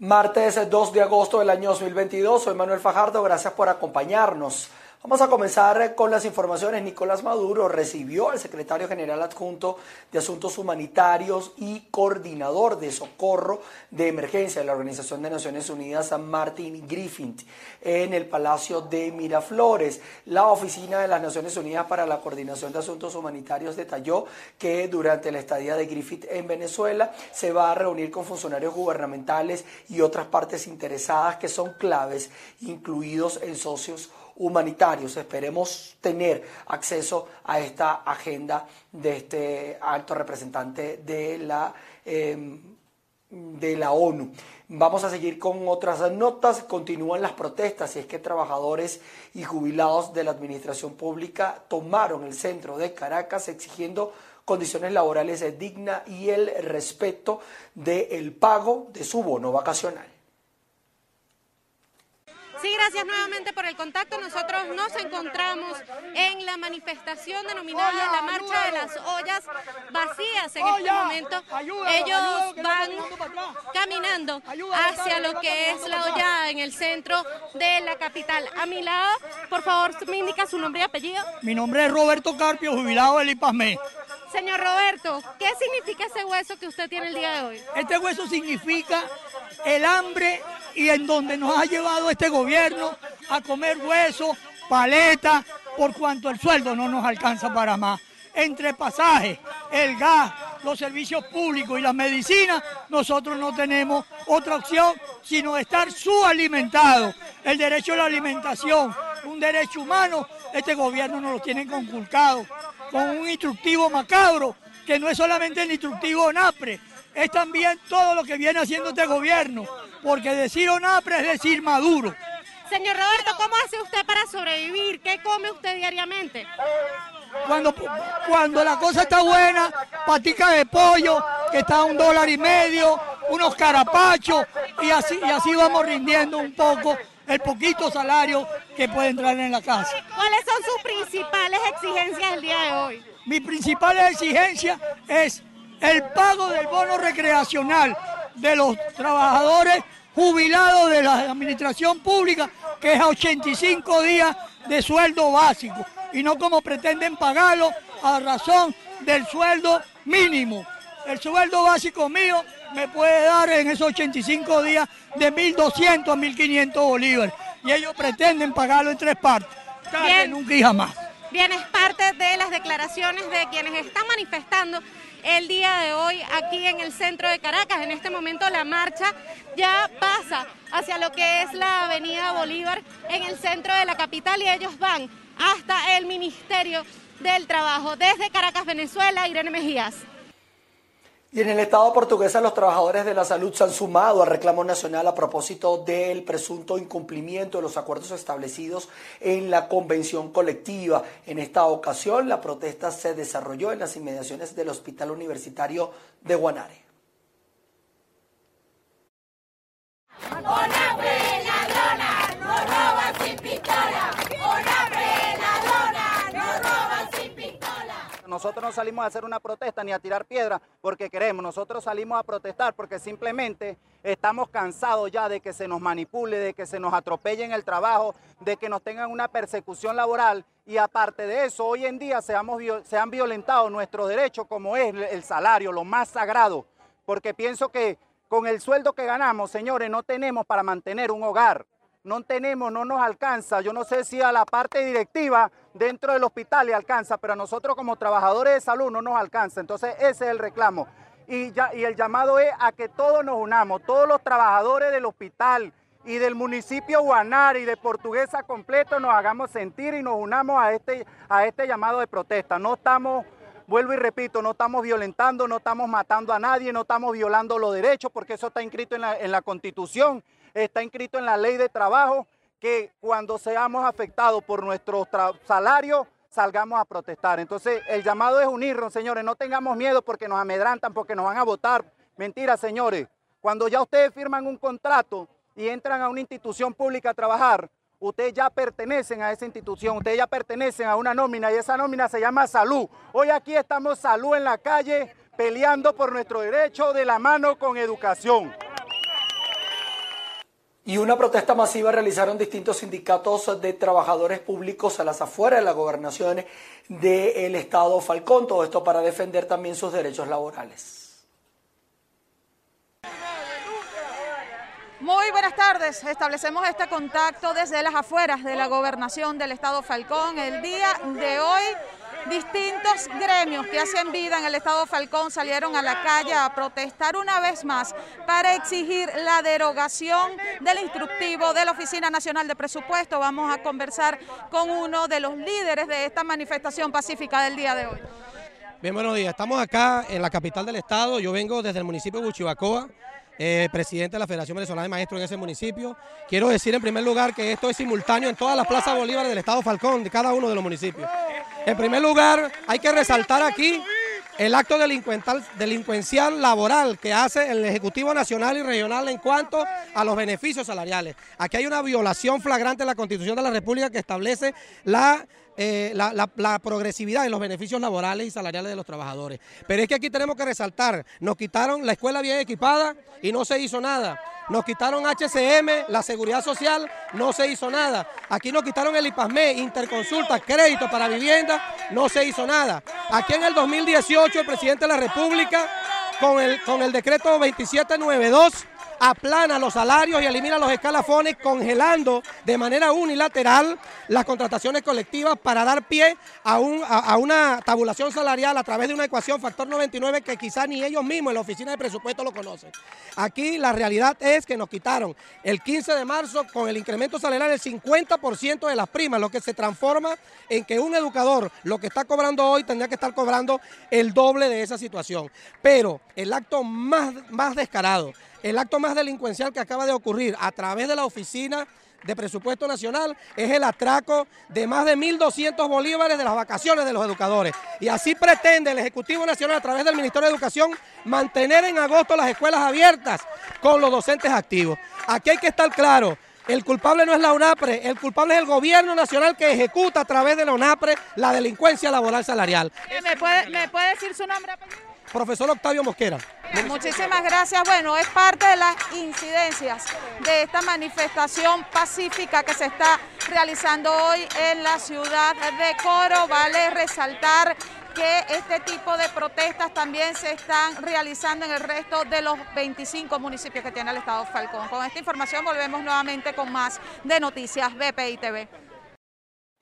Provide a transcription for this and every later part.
Martes 2 de agosto del año 2022, soy Manuel Fajardo, gracias por acompañarnos. Vamos a comenzar con las informaciones. Nicolás Maduro recibió al secretario general adjunto de Asuntos Humanitarios y coordinador de socorro de emergencia de la Organización de Naciones Unidas, San Martin Griffith, en el Palacio de Miraflores. La Oficina de las Naciones Unidas para la Coordinación de Asuntos Humanitarios detalló que durante la estadía de Griffith en Venezuela se va a reunir con funcionarios gubernamentales y otras partes interesadas que son claves, incluidos en socios humanitarios. Esperemos tener acceso a esta agenda de este alto representante de la, em, de la ONU. Vamos a seguir con otras notas. Continúan las protestas y es que trabajadores y jubilados de la administración pública tomaron el centro de Caracas exigiendo condiciones laborales dignas y el respeto del pago de su bono vacacional. Sí, gracias nuevamente por el contacto. Nosotros nos encontramos en la manifestación denominada la Marcha de las Ollas Vacías. En este momento ellos van caminando hacia lo que es la olla en el centro de la capital. A mi lado, por favor, me indica su nombre y apellido. Mi nombre es Roberto Carpio, jubilado del IPASME. Señor Roberto, ¿qué significa ese hueso que usted tiene el día de hoy? Este hueso significa el hambre y en donde nos ha llevado este gobierno a comer hueso, paleta, por cuanto el sueldo no nos alcanza para más. Entre pasajes, el gas, los servicios públicos y las medicinas, nosotros no tenemos otra opción sino estar subalimentados. El derecho a la alimentación, un derecho humano, este gobierno nos lo tiene conculcado con un instructivo macabro, que no es solamente el instructivo NAPRE, es también todo lo que viene haciendo este gobierno, porque decir ONAPRE es decir Maduro. Señor Roberto, ¿cómo hace usted para sobrevivir? ¿Qué come usted diariamente? Cuando, cuando la cosa está buena, patica de pollo, que está a un dólar y medio, unos carapachos, y así, y así vamos rindiendo un poco el poquito salario que puede entrar en la casa. ¿Cuáles son sus principales exigencias el día de hoy? Mi principal exigencia es el pago del bono recreacional de los trabajadores jubilados de la administración pública, que es a 85 días de sueldo básico, y no como pretenden pagarlo a razón del sueldo mínimo. El sueldo básico mío me puede dar en esos 85 días de 1.200 a 1.500 bolívares, y ellos pretenden pagarlo en tres partes, Bien. nunca y jamás. Bien, es parte de las declaraciones de quienes están manifestando el día de hoy aquí en el centro de Caracas. En este momento la marcha ya pasa hacia lo que es la avenida Bolívar en el centro de la capital y ellos van hasta el Ministerio del Trabajo. Desde Caracas, Venezuela, Irene Mejías. Y en el Estado portuguesa los trabajadores de la salud se han sumado al reclamo nacional a propósito del presunto incumplimiento de los acuerdos establecidos en la convención colectiva. En esta ocasión la protesta se desarrolló en las inmediaciones del Hospital Universitario de Guanare. Nosotros no salimos a hacer una protesta ni a tirar piedra porque queremos, nosotros salimos a protestar porque simplemente estamos cansados ya de que se nos manipule, de que se nos atropelle en el trabajo, de que nos tengan una persecución laboral. Y aparte de eso, hoy en día se, se han violentado nuestros derechos como es el salario, lo más sagrado, porque pienso que con el sueldo que ganamos, señores, no tenemos para mantener un hogar. No tenemos, no nos alcanza. Yo no sé si a la parte directiva dentro del hospital le alcanza, pero a nosotros como trabajadores de salud no nos alcanza. Entonces ese es el reclamo. Y, el llamado es a que todos nos unamos, todos los trabajadores del hospital y del municipio Guanare y de Portuguesa completo nos hagamos sentir y nos unamos a este, a este llamado de protesta. No estamos vuelvo y repito, no estamos violentando, no estamos matando a nadie, no estamos violando los derechos, porque eso está inscrito en la Constitución está inscrito en la ley de trabajo que cuando seamos afectados por nuestro salario salgamos a protestar. Entonces, el llamado es unirnos, señores, no tengamos miedo porque nos amedrantan, porque nos van a votar. Mentira, señores. Cuando ya ustedes firman un contrato y entran a una institución pública a trabajar, ustedes ya pertenecen a esa institución, ustedes ya pertenecen a una nómina y esa nómina se llama salud. Hoy aquí estamos salud en la calle peleando por nuestro derecho de la mano con educación. Y una protesta masiva realizaron distintos sindicatos de trabajadores públicos a las afueras de la gobernación del estado Falcón, todo esto para defender también sus derechos laborales. Muy buenas tardes. Establecemos este contacto desde las afueras de la gobernación del estado Falcón. El día de hoy distintos gremios que hacen vida en el estado Falcón salieron a la calle a protestar una vez más para exigir la derogación del instructivo de la Oficina Nacional de Presupuesto. Vamos a conversar con uno de los líderes de esta manifestación pacífica del día de hoy. Bien, buenos días. Estamos acá en la capital del estado. Yo vengo desde el municipio de Buchibacoa. Eh, presidente de la Federación Venezolana de Maestros en ese municipio. Quiero decir en primer lugar que esto es simultáneo en todas las plazas Bolívar del Estado Falcón, de cada uno de los municipios. En primer lugar, hay que resaltar aquí el acto delincuencial laboral que hace el Ejecutivo Nacional y Regional en cuanto a los beneficios salariales. Aquí hay una violación flagrante de la Constitución de la República que establece la eh, la, progresividad en los beneficios laborales y salariales de los trabajadores. Pero es que aquí tenemos que resaltar, nos quitaron la escuela bien equipada y no se hizo nada. Nos quitaron HCM, la seguridad social, no se hizo nada. Aquí nos quitaron el IPASME, interconsulta, crédito para vivienda, no se hizo nada. Aquí en el 2018 el presidente de la República, con el, con el decreto 2792, aplana los salarios y elimina los escalafones, congelando de manera unilateral las contrataciones colectivas para dar pie a, un, a, una tabulación salarial a través de una ecuación factor 99 que quizá ni ellos mismos en la oficina de presupuesto lo conocen. Aquí la realidad es que nos quitaron el 15 de marzo con el incremento salarial del 50% de las primas, lo que se transforma en que un educador lo que está cobrando hoy tendría que estar cobrando el doble de esa situación. Pero el acto más, más descarado, el acto más delincuencial que acaba de ocurrir a través de la oficina de presupuesto nacional es el atraco de más de 1.200 bolívares de las vacaciones de los educadores. Y así pretende el Ejecutivo Nacional a través del Ministerio de Educación mantener en agosto las escuelas abiertas con los docentes activos. Aquí hay que estar claro, el culpable no es la UNAPRE, el culpable es el gobierno nacional que ejecuta a través de la UNAPRE la delincuencia laboral salarial. ¿Me puede, ¿me puede decir su nombre? Profesor Octavio Mosquera. Muchísimas gracias. Bueno, es parte de las incidencias de esta manifestación pacífica que se está realizando hoy en la ciudad de Coro. Vale resaltar que este tipo de protestas también se están realizando en el resto de los 25 municipios que tiene el Estado Falcón. Con esta información volvemos nuevamente con más de Noticias BPI TV.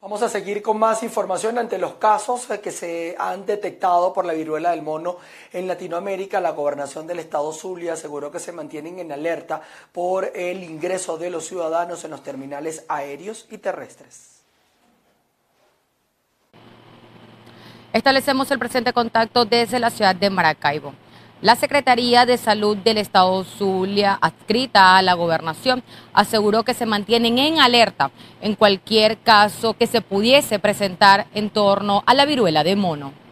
Vamos a seguir con más información ante los casos que se han detectado por la viruela del mono en Latinoamérica. La gobernación del estado Zulia aseguró que se mantienen en alerta por el ingreso de los ciudadanos en los terminales aéreos y terrestres. Establecemos el presente contacto desde la ciudad de Maracaibo. La Secretaría de Salud del Estado Zulia, adscrita a la gobernación, aseguró que se mantienen en alerta en cualquier caso que se pudiese presentar en torno a la viruela de mono.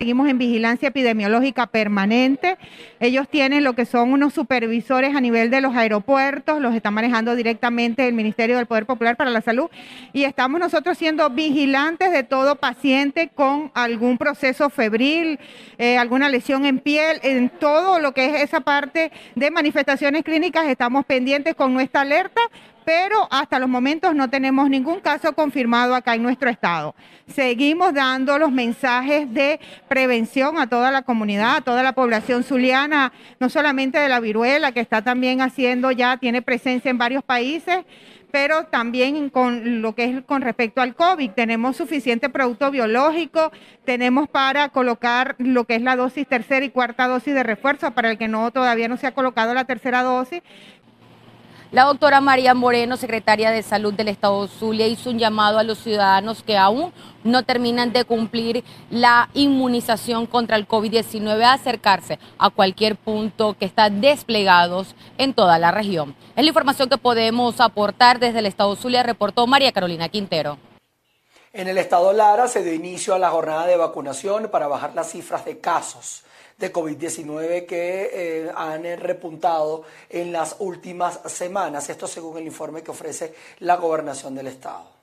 Seguimos en vigilancia epidemiológica permanente. Ellos tienen lo que son unos supervisores a nivel de los aeropuertos, los está manejando directamente el Ministerio del Poder Popular para la Salud y estamos nosotros siendo vigilantes de todo paciente con algún proceso febril, eh, alguna lesión en piel, en todo lo que es esa parte de manifestaciones clínicas estamos pendientes con nuestra alerta pero hasta los momentos no tenemos ningún caso confirmado acá en nuestro estado. Seguimos dando los mensajes de prevención a toda la comunidad, a toda la población zuliana, no solamente de la viruela, que está también haciendo ya, tiene presencia en varios países, pero también con lo que es con respecto al COVID. Tenemos suficiente producto biológico, tenemos para colocar lo que es la dosis tercera y cuarta dosis de refuerzo para el que no todavía no se ha colocado la tercera dosis la doctora María Moreno, secretaria de Salud del Estado Zulia, hizo un llamado a los ciudadanos que aún no terminan de cumplir la inmunización contra el COVID-19 a acercarse a cualquier punto que está desplegados en toda la región. Es la información que podemos aportar desde el Estado Zulia, reportó María Carolina Quintero. En el estado Lara se dio inicio a la jornada de vacunación para bajar las cifras de casos de COVID-19 que eh, han repuntado en las últimas semanas. Esto según el informe que ofrece la gobernación del estado.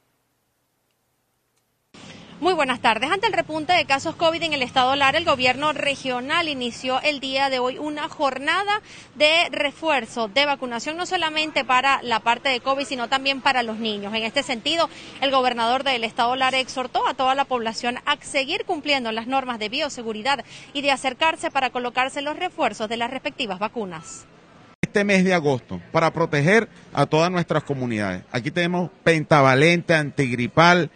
Muy buenas tardes. Ante el repunte de casos COVID en el estado Lara, el gobierno regional inició el día de hoy una jornada de refuerzo de vacunación, no solamente para la parte de COVID, sino también para los niños. En este sentido, el gobernador del estado Lara exhortó a toda la población a seguir cumpliendo las normas de bioseguridad y de acercarse para colocarse los refuerzos de las respectivas vacunas este mes de agosto para proteger a todas nuestras comunidades. Aquí tenemos pentavalente, antigripal,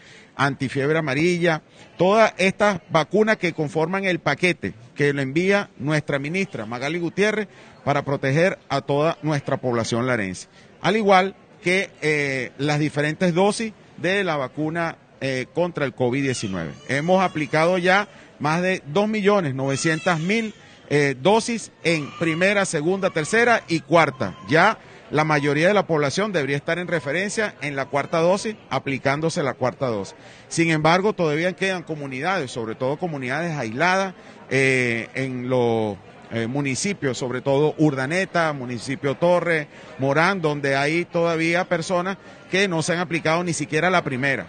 antifiebre amarilla, todas estas vacunas que conforman el paquete que lo envía nuestra ministra Magali Gutiérrez para proteger a toda nuestra población larense. Al igual que eh, las diferentes dosis de la vacuna eh, contra el COVID-19. Hemos aplicado ya más de 2.900.000 eh, dosis en primera, segunda, tercera y cuarta. Ya la mayoría de la población debería estar en referencia en la cuarta dosis, aplicándose la cuarta dosis. Sin embargo, todavía quedan comunidades, sobre todo comunidades aisladas eh, en los eh, municipios, sobre todo Urdaneta, municipio Torre, Morán, donde hay todavía personas que no se han aplicado ni siquiera la primera.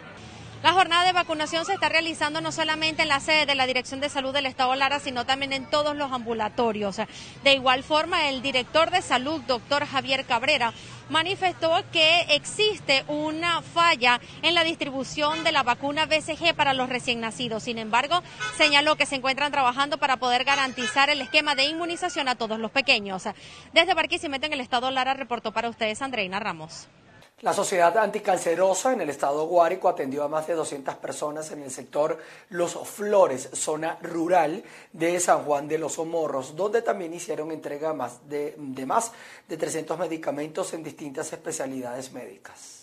La jornada de vacunación se está realizando no solamente en la sede de la Dirección de Salud del Estado Lara, sino también en todos los ambulatorios. De igual forma, el director de salud, doctor Javier Cabrera, manifestó que existe una falla en la distribución de la vacuna BCG para los recién nacidos. Sin embargo, señaló que se encuentran trabajando para poder garantizar el esquema de inmunización a todos los pequeños. Desde Barquisimeto, en el Estado Lara, reportó para ustedes Andreina Ramos. La Sociedad Anticancerosa en el estado Guárico atendió a más de 200 personas en el sector Los Flores, zona rural de San Juan de los Somorros, donde también hicieron entrega de, de más de 300 medicamentos en distintas especialidades médicas.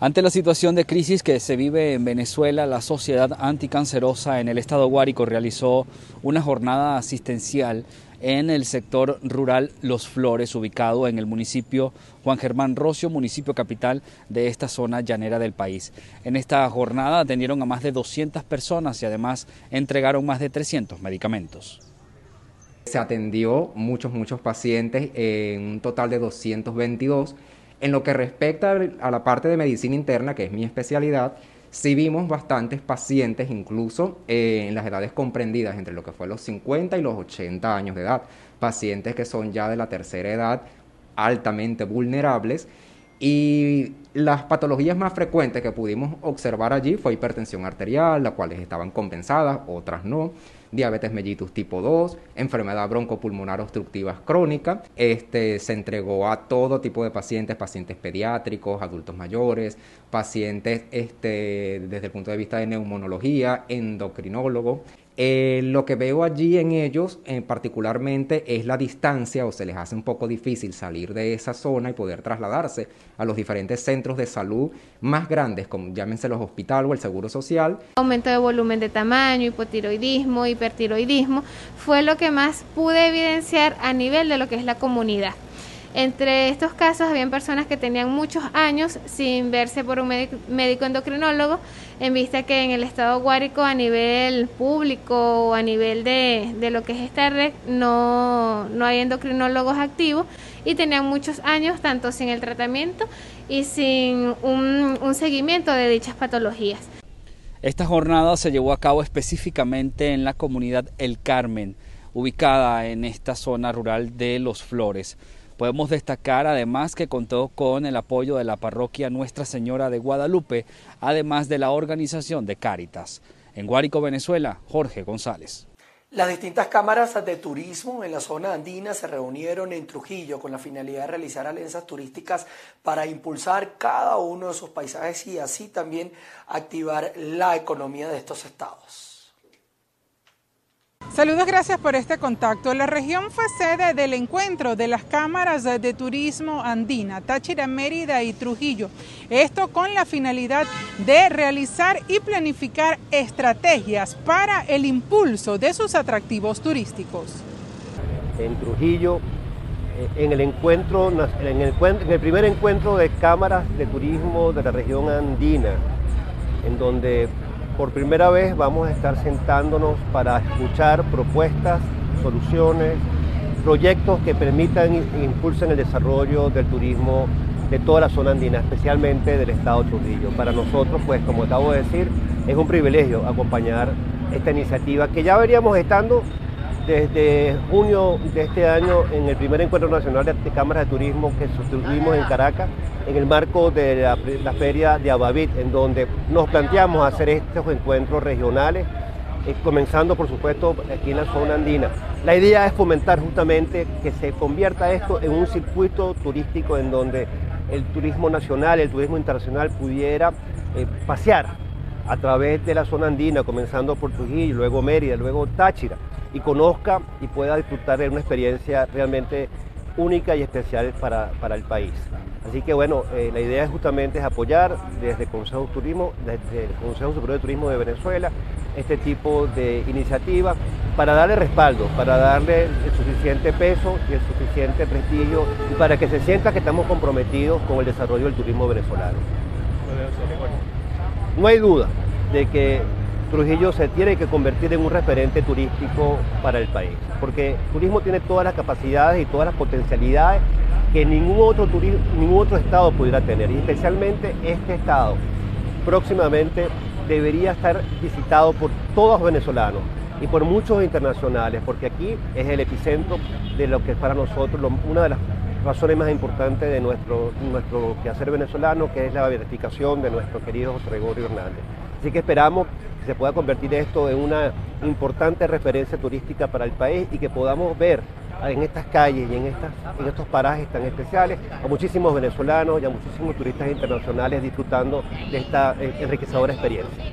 Ante la situación de crisis que se vive en Venezuela, la Sociedad Anticancerosa en el estado Guárico realizó una jornada asistencial en el sector rural Los Flores, ubicado en el municipio Juan Germán Rocio, municipio capital de esta zona llanera del país. En esta jornada atendieron a más de 200 personas y además entregaron más de 300 medicamentos. Se atendió muchos, muchos pacientes, en un total de 222. En lo que respecta a la parte de medicina interna, que es mi especialidad, sí vimos bastantes pacientes, incluso eh, en las edades comprendidas entre lo que fue los 50 y los 80 años de edad, pacientes que son ya de la tercera edad, altamente vulnerables. Y las patologías más frecuentes que pudimos observar allí fue hipertensión arterial, las cuales estaban compensadas, otras no diabetes mellitus tipo 2, enfermedad broncopulmonar obstructiva crónica. Este, se entregó a todo tipo de pacientes, pacientes pediátricos, adultos mayores, pacientes este, desde el punto de vista de neumonología, endocrinólogo. Eh, lo que veo allí en ellos eh, particularmente es la distancia o se les hace un poco difícil salir de esa zona y poder trasladarse a los diferentes centros de salud más grandes, como llámense los hospitales o el seguro social. Aumento de volumen de tamaño, hipotiroidismo, hipertiroidismo, fue lo que más pude evidenciar a nivel de lo que es la comunidad. Entre estos casos habían personas que tenían muchos años sin verse por un médico endocrinólogo, en vista que en el estado guárico a nivel público o a nivel de, lo que es esta red no, no hay endocrinólogos activos y tenían muchos años tanto sin el tratamiento y sin un, un seguimiento de dichas patologías. Esta jornada se llevó a cabo específicamente en la comunidad El Carmen, ubicada en esta zona rural de Los Flores. Podemos destacar además que contó con el apoyo de la parroquia Nuestra Señora de Guadalupe, además de la organización de Cáritas. En Guárico, Venezuela, Jorge González. Las distintas cámaras de turismo en la zona andina se reunieron en Trujillo con la finalidad de realizar alianzas turísticas para impulsar cada uno de sus paisajes y así también activar la economía de estos estados. Saludos, gracias por este contacto. La región fue sede del encuentro de las cámaras de turismo andina, Táchira, Mérida y Trujillo. Esto con la finalidad de realizar y planificar estrategias para el impulso de sus atractivos turísticos. En Trujillo, en el encuentro, en el, en el primer encuentro de cámaras de turismo de la región andina, en donde por primera vez vamos a estar sentándonos para escuchar propuestas, soluciones, proyectos que permitan e impulsen el desarrollo del turismo de toda la zona andina, especialmente del estado Trujillo. Para nosotros, pues como acabo de decir, es un privilegio acompañar esta iniciativa que ya veríamos estando desde junio de este año en el primer encuentro nacional de cámaras de turismo que sostuvimos en Caracas en el marco de la, feria de Abavit, en donde nos planteamos hacer estos encuentros regionales, eh, comenzando por supuesto aquí en la zona andina. La idea es fomentar justamente que se convierta esto en un circuito turístico en donde el turismo nacional, el turismo internacional pudiera eh, pasear a través de la zona andina, comenzando por Trujillo, luego Mérida, luego Táchira, y conozca y pueda disfrutar de una experiencia realmente única y especial para, para el país. Así que bueno, eh, la idea es justamente es apoyar desde el Consejo Turismo, desde el Consejo Superior de Turismo de Venezuela, este tipo de iniciativas para darle respaldo, para darle el suficiente peso y el suficiente prestigio y para que se sienta que estamos comprometidos con el desarrollo del turismo venezolano. No hay duda de que Trujillo se tiene que convertir en un referente turístico para el país, porque el turismo tiene todas las capacidades y todas las potencialidades que ningún otro, ningún otro estado pudiera tener, y especialmente este estado próximamente debería estar visitado por todos los venezolanos y por muchos internacionales, porque aquí es el epicentro de lo que es para nosotros una de las razones más importantes de nuestro, nuestro quehacer venezolano, que es la verificación de nuestro querido José Gregorio Hernández. Así que esperamos que se pueda convertir esto en una importante referencia turística para el país y que podamos ver en estas calles y en, en estos parajes tan especiales a muchísimos venezolanos y a muchísimos turistas internacionales disfrutando de esta enriquecedora experiencia.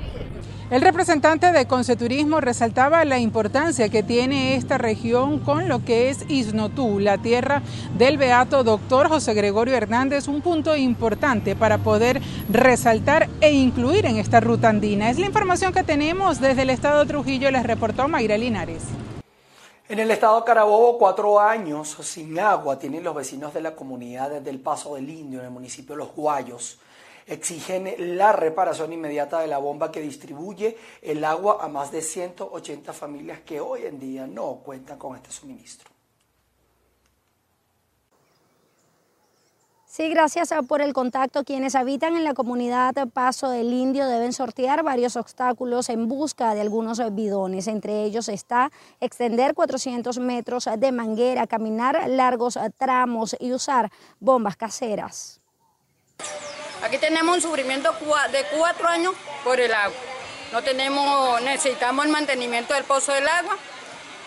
El representante de Conceturismo resaltaba la importancia que tiene esta región con lo que es Isnotú, la tierra del beato doctor José Gregorio Hernández, un punto importante para poder resaltar e incluir en esta ruta andina. Es la información que tenemos desde el estado de Trujillo, les reportó Mayra Linares. En el estado de Carabobo, cuatro años sin agua tienen los vecinos de la comunidad del Paso del Indio, en el municipio de Los Guayos exigen la reparación inmediata de la bomba que distribuye el agua a más de 180 familias que hoy en día no cuentan con este suministro. Sí, gracias por el contacto. Quienes habitan en la comunidad Paso del Indio deben sortear varios obstáculos en busca de algunos bidones. Entre ellos está extender 400 metros de manguera, caminar largos tramos y usar bombas caseras. Aquí tenemos un sufrimiento de cuatro años por el agua. No tenemos, necesitamos el mantenimiento del pozo del agua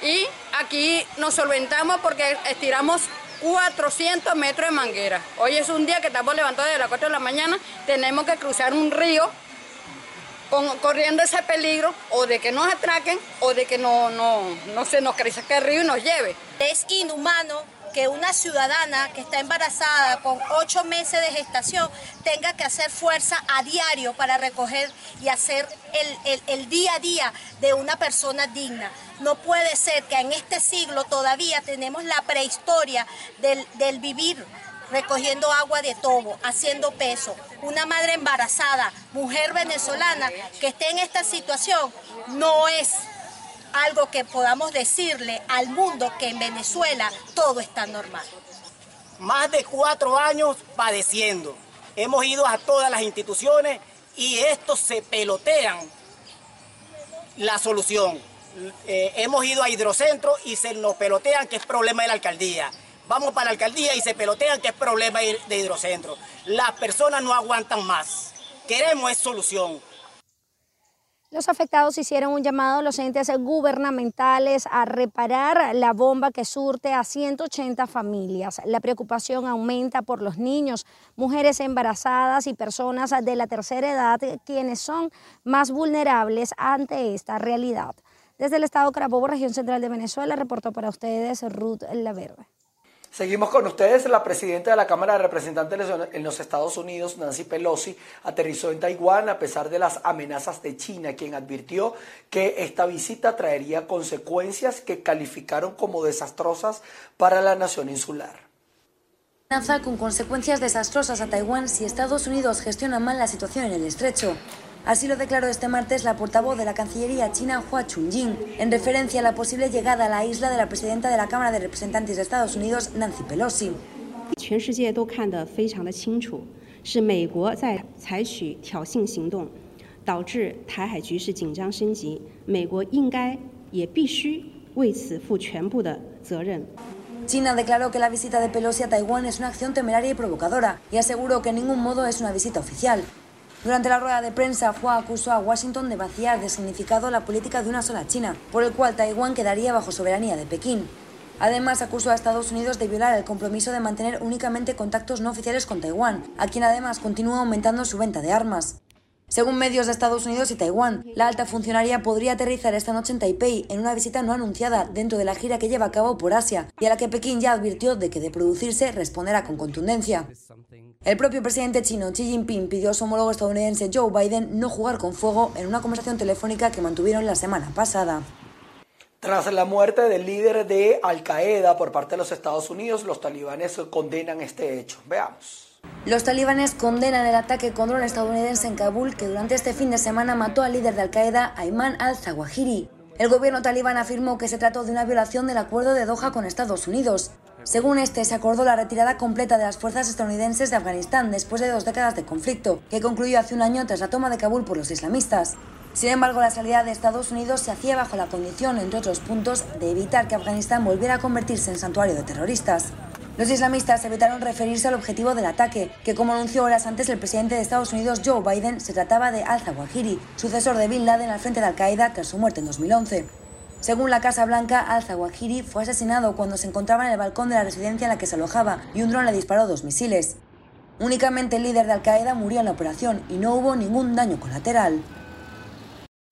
y aquí nos solventamos porque estiramos 400 metros de manguera. Hoy es un día que estamos levantados de las 4 de la mañana, tenemos que cruzar un río corriendo ese peligro o de que nos atraquen o de que no, no, no se nos crezca el río y nos lleve. Es inhumano que una ciudadana que está embarazada con ocho meses de gestación tenga que hacer fuerza a diario para recoger y hacer el, día a día de una persona digna. No puede ser que en este siglo todavía tenemos la prehistoria del, del vivir recogiendo agua de tobo, haciendo peso. Una madre embarazada, mujer venezolana que esté en esta situación no es algo que podamos decirle al mundo que en Venezuela todo está normal. Más de cuatro años padeciendo. Hemos ido a todas las instituciones y estos se pelotean la solución. Eh, hemos ido a hidrocentro y se nos pelotean que es problema de la alcaldía. Vamos para la alcaldía y se pelotean que es problema de hidrocentro. Las personas no aguantan más. Queremos es solución. Los afectados hicieron un llamado a los entes gubernamentales a reparar la bomba que surte a 180 familias. La preocupación aumenta por los niños, mujeres embarazadas y personas de la tercera edad, quienes son más vulnerables ante esta realidad. Desde el estado Carabobo, región central de Venezuela, reportó para ustedes Ruth Laverde. Seguimos con ustedes. La presidenta de la Cámara de Representantes en los Estados Unidos, Nancy Pelosi, aterrizó en Taiwán a pesar de las amenazas de China, quien advirtió que esta visita traería consecuencias que calificaron como desastrosas para la nación insular. Con consecuencias desastrosas a Taiwán si Estados Unidos gestiona mal la situación en el estrecho. Así lo declaró este martes la portavoz de la Cancillería china Hua Chunying, en referencia a la posible llegada a la isla de la presidenta de la Cámara de Representantes de Estados Unidos, Nancy Pelosi. China declaró que la visita de Pelosi a Taiwán es una acción temeraria y provocadora y aseguró que en ningún modo es una visita oficial. Durante la rueda de prensa, Hua acusó a Washington de vaciar de significado la política de una sola China, por el cual Taiwán quedaría bajo soberanía de Pekín. Además, acusó a Estados Unidos de violar el compromiso de mantener únicamente contactos no oficiales con Taiwán, a quien además continúa aumentando su venta de armas. Según medios de Estados Unidos y Taiwán, la alta funcionaria podría aterrizar esta noche en Taipei en una visita no anunciada dentro de la gira que lleva a cabo por Asia y a la que Pekín ya advirtió de que de producirse responderá con contundencia. El propio presidente chino Xi Jinping pidió a su homólogo estadounidense Joe Biden no jugar con fuego en una conversación telefónica que mantuvieron la semana pasada. Tras la muerte del líder de Al Qaeda por parte de los Estados Unidos, los talibanes condenan este hecho. Veamos. Los talibanes condenan el ataque con dron estadounidense en Kabul que durante este fin de semana mató al líder de Al Qaeda, Ayman al-Zawahiri. El gobierno talibán afirmó que se trató de una violación del acuerdo de Doha con Estados Unidos. Según este, se acordó la retirada completa de las fuerzas estadounidenses de Afganistán después de dos décadas de conflicto, que concluyó hace un año tras la toma de Kabul por los islamistas. Sin embargo, la salida de Estados Unidos se hacía bajo la condición, entre otros puntos, de evitar que Afganistán volviera a convertirse en santuario de terroristas. Los islamistas evitaron referirse al objetivo del ataque, que como anunció horas antes el presidente de Estados Unidos Joe Biden, se trataba de al-Zawahiri, sucesor de Bin Laden al frente de Al-Qaeda tras su muerte en 2011. Según la Casa Blanca, al-Zawahiri fue asesinado cuando se encontraba en el balcón de la residencia en la que se alojaba y un dron le disparó dos misiles. Únicamente el líder de Al-Qaeda murió en la operación y no hubo ningún daño colateral.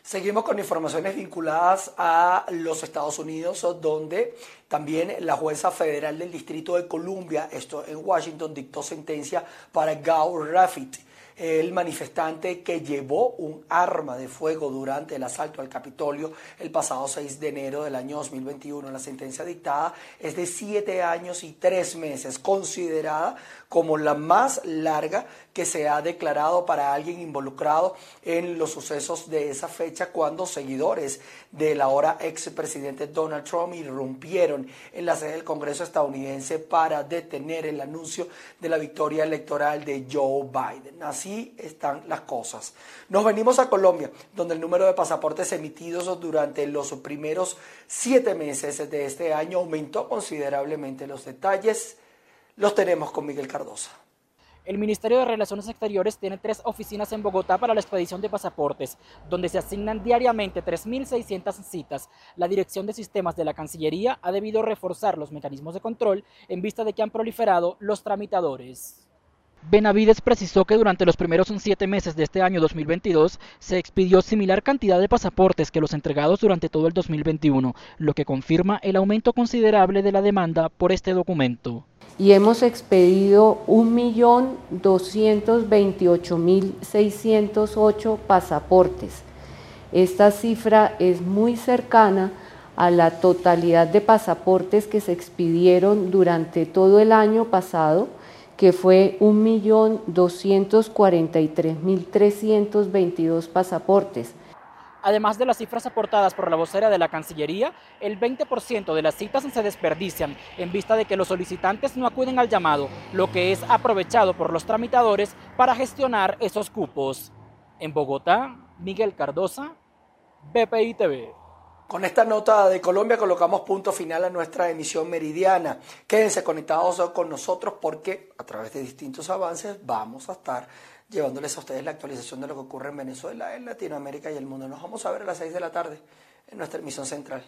Seguimos con informaciones vinculadas a los Estados Unidos, donde también la jueza federal del Distrito de Columbia, esto en Washington, dictó sentencia para Gao Raffit, el manifestante que llevó un arma de fuego durante el asalto al Capitolio el pasado 6 de enero del año 2021. La sentencia dictada es de siete años y tres meses, considerada como la más larga que se ha declarado para alguien involucrado en los sucesos de esa fecha cuando seguidores del ahora expresidente Donald Trump irrumpieron en la sede del Congreso estadounidense para detener el anuncio de la victoria electoral de Joe Biden. Así están las cosas. Nos venimos a Colombia, donde el número de pasaportes emitidos durante los primeros siete meses de este año aumentó considerablemente. Los detalles los tenemos con Miguel Cardosa. El Ministerio de Relaciones Exteriores tiene tres oficinas en Bogotá para la expedición de pasaportes, donde se asignan diariamente 3.600 citas. La Dirección de Sistemas de la Cancillería ha debido reforzar los mecanismos de control en vista de que han proliferado los tramitadores. Benavides precisó que durante los primeros siete meses de este año 2022 se expidió similar cantidad de pasaportes que los entregados durante todo el 2021, lo que confirma el aumento considerable de la demanda por este documento y hemos expedido 1.228.608 pasaportes. Esta cifra es muy cercana a la totalidad de pasaportes que se expidieron durante todo el año pasado, que fue 1.243.322 pasaportes. Además de las cifras aportadas por la vocera de la Cancillería, el 20% de las citas se desperdician en vista de que los solicitantes no acuden al llamado, lo que es aprovechado por los tramitadores para gestionar esos cupos. En Bogotá, Miguel Cardosa, BPI TV. Con esta nota de Colombia colocamos punto final a nuestra emisión meridiana. Quédense conectados con nosotros porque a través de distintos avances vamos a estar llevándoles a ustedes la actualización de lo que ocurre en Venezuela, en Latinoamérica y el mundo. Nos vamos a ver a las 6 de la tarde en nuestra emisión central.